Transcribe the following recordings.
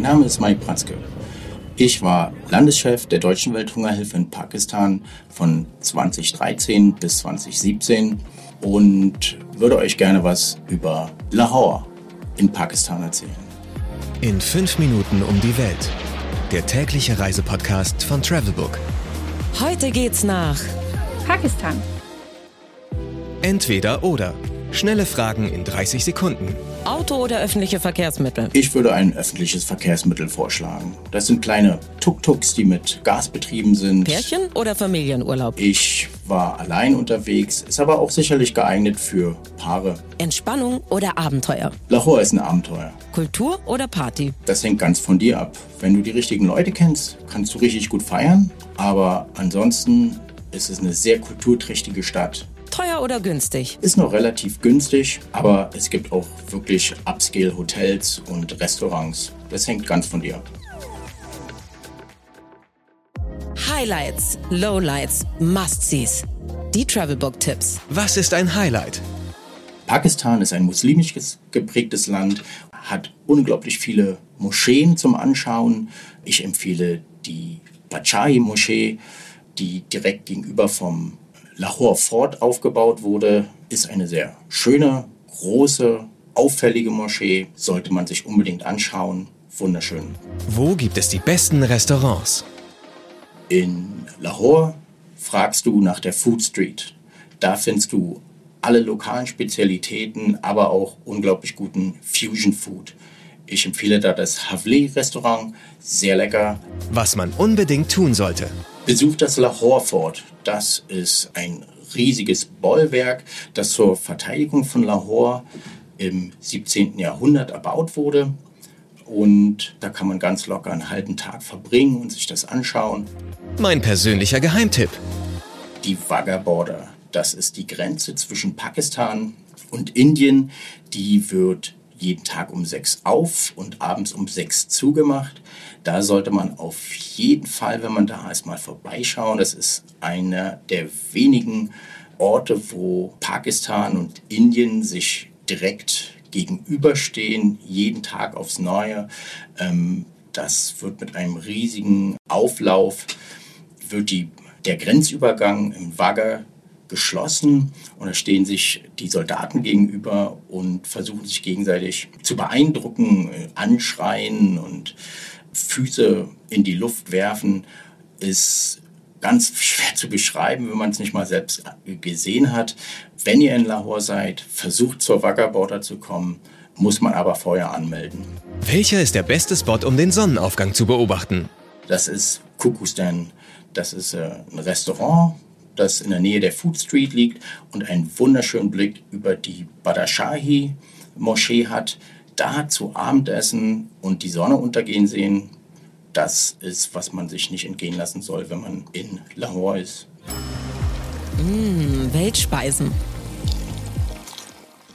Mein Name ist Mike Pratzke. Ich war Landeschef der Deutschen Welthungerhilfe in Pakistan von 2013 bis 2017 und würde euch gerne was über Lahore in Pakistan erzählen. In fünf Minuten um die Welt. Der tägliche Reisepodcast von Travelbook. Heute geht's nach Pakistan. Entweder oder. Schnelle Fragen in 30 Sekunden. Auto oder öffentliche Verkehrsmittel? Ich würde ein öffentliches Verkehrsmittel vorschlagen. Das sind kleine Tuk-Tuks, die mit Gas betrieben sind. Pärchen oder Familienurlaub? Ich war allein unterwegs, ist aber auch sicherlich geeignet für Paare. Entspannung oder Abenteuer? Lahore ist ein Abenteuer. Kultur oder Party? Das hängt ganz von dir ab. Wenn du die richtigen Leute kennst, kannst du richtig gut feiern. Aber ansonsten ist es eine sehr kulturträchtige Stadt. Teuer oder günstig? Ist noch relativ günstig, aber es gibt auch wirklich Upscale-Hotels und Restaurants. Das hängt ganz von dir ab. Highlights, Lowlights, Must-Sees. Die Travelbook-Tipps. Was ist ein Highlight? Pakistan ist ein muslimisch geprägtes Land, hat unglaublich viele Moscheen zum Anschauen. Ich empfehle die Bachahi-Moschee, die direkt gegenüber vom Lahore Fort aufgebaut wurde, ist eine sehr schöne, große, auffällige Moschee. Sollte man sich unbedingt anschauen. Wunderschön. Wo gibt es die besten Restaurants? In Lahore fragst du nach der Food Street. Da findest du alle lokalen Spezialitäten, aber auch unglaublich guten Fusion Food. Ich empfehle da das Havli Restaurant, sehr lecker. Was man unbedingt tun sollte. Besucht das Lahore Fort. Das ist ein riesiges Bollwerk, das zur Verteidigung von Lahore im 17. Jahrhundert erbaut wurde. Und da kann man ganz locker einen halben Tag verbringen und sich das anschauen. Mein persönlicher Geheimtipp. Die Wagga Border. Das ist die Grenze zwischen Pakistan und Indien. Die wird jeden Tag um sechs auf und abends um sechs zugemacht. Da sollte man auf jeden Fall, wenn man da ist, mal vorbeischauen. Das ist einer der wenigen Orte, wo Pakistan und Indien sich direkt gegenüberstehen, jeden Tag aufs Neue. Ähm, das wird mit einem riesigen Auflauf, wird die, der Grenzübergang im Wagga geschlossen und da stehen sich die Soldaten gegenüber und versuchen sich gegenseitig zu beeindrucken, äh, anschreien und Füße in die Luft werfen, ist ganz schwer zu beschreiben, wenn man es nicht mal selbst gesehen hat. Wenn ihr in Lahore seid, versucht zur Wagga Border zu kommen, muss man aber vorher anmelden. Welcher ist der beste Spot, um den Sonnenaufgang zu beobachten? Das ist Kukustan. Das ist äh, ein Restaurant, das in der Nähe der Food Street liegt und einen wunderschönen Blick über die Badashahi Moschee hat. Da zu Abendessen und die Sonne untergehen sehen, das ist, was man sich nicht entgehen lassen soll, wenn man in Lahore ist. Mmh, Weltspeisen.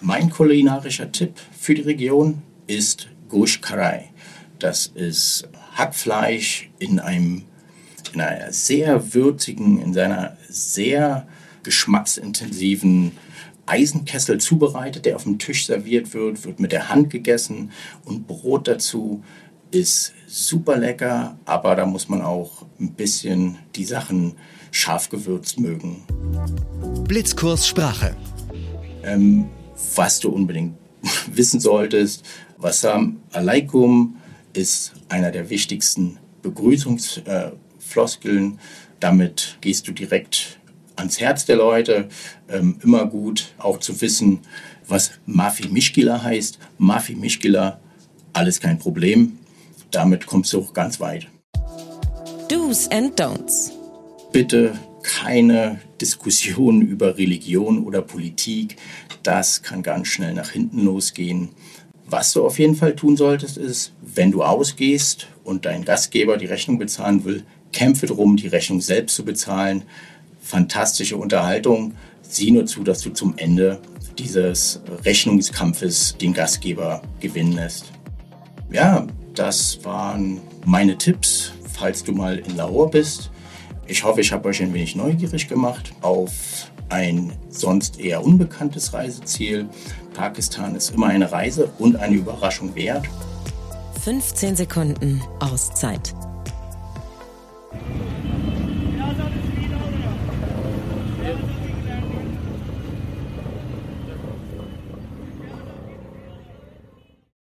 Mein kulinarischer Tipp für die Region ist Gush Karai. Das ist Hackfleisch in einem in einer sehr würzigen, in seiner sehr geschmacksintensiven Eisenkessel zubereitet, der auf dem Tisch serviert wird, wird mit der Hand gegessen und Brot dazu ist super lecker, aber da muss man auch ein bisschen die Sachen scharf gewürzt mögen. Blitzkurs Sprache. Ähm, was du unbedingt wissen solltest, Wassam alaikum ist einer der wichtigsten Begrüßungsfloskeln. Damit gehst du direkt ans Herz der Leute. Ähm, immer gut auch zu wissen, was Mafi Mishkila heißt. Mafi Mishkila, alles kein Problem. Damit kommst du auch ganz weit. Do's and Don'ts. Bitte keine Diskussionen über Religion oder Politik. Das kann ganz schnell nach hinten losgehen. Was du auf jeden Fall tun solltest, ist, wenn du ausgehst und dein Gastgeber die Rechnung bezahlen will, kämpfe darum, die Rechnung selbst zu bezahlen. Fantastische Unterhaltung. Sieh nur zu, dass du zum Ende dieses Rechnungskampfes den Gastgeber gewinnen lässt. Ja, das waren meine Tipps, falls du mal in Lahore bist. Ich hoffe, ich habe euch ein wenig neugierig gemacht auf ein sonst eher unbekanntes Reiseziel. Pakistan ist immer eine Reise und eine Überraschung wert. 15 Sekunden Auszeit